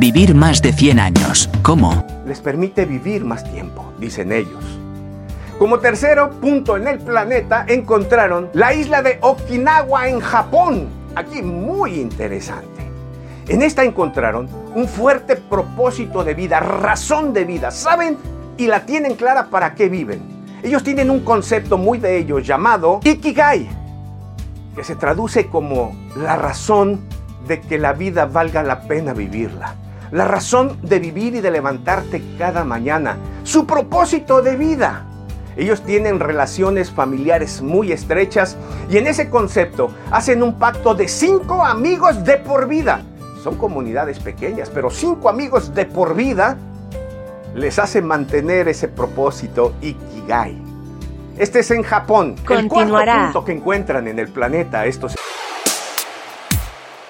Vivir más de 100 años. ¿Cómo? Les permite vivir más tiempo, dicen ellos. Como tercero punto en el planeta encontraron la isla de Okinawa en Japón. Aquí muy interesante. En esta encontraron un fuerte propósito de vida, razón de vida. ¿Saben? Y la tienen clara para qué viven. Ellos tienen un concepto muy de ellos llamado Ikigai, que se traduce como la razón de que la vida valga la pena vivirla. La razón de vivir y de levantarte cada mañana. Su propósito de vida. Ellos tienen relaciones familiares muy estrechas y en ese concepto hacen un pacto de cinco amigos de por vida. Son comunidades pequeñas, pero cinco amigos de por vida les hace mantener ese propósito Ikigai. Este es en Japón. Continuará. El cuarto punto que encuentran en el planeta estos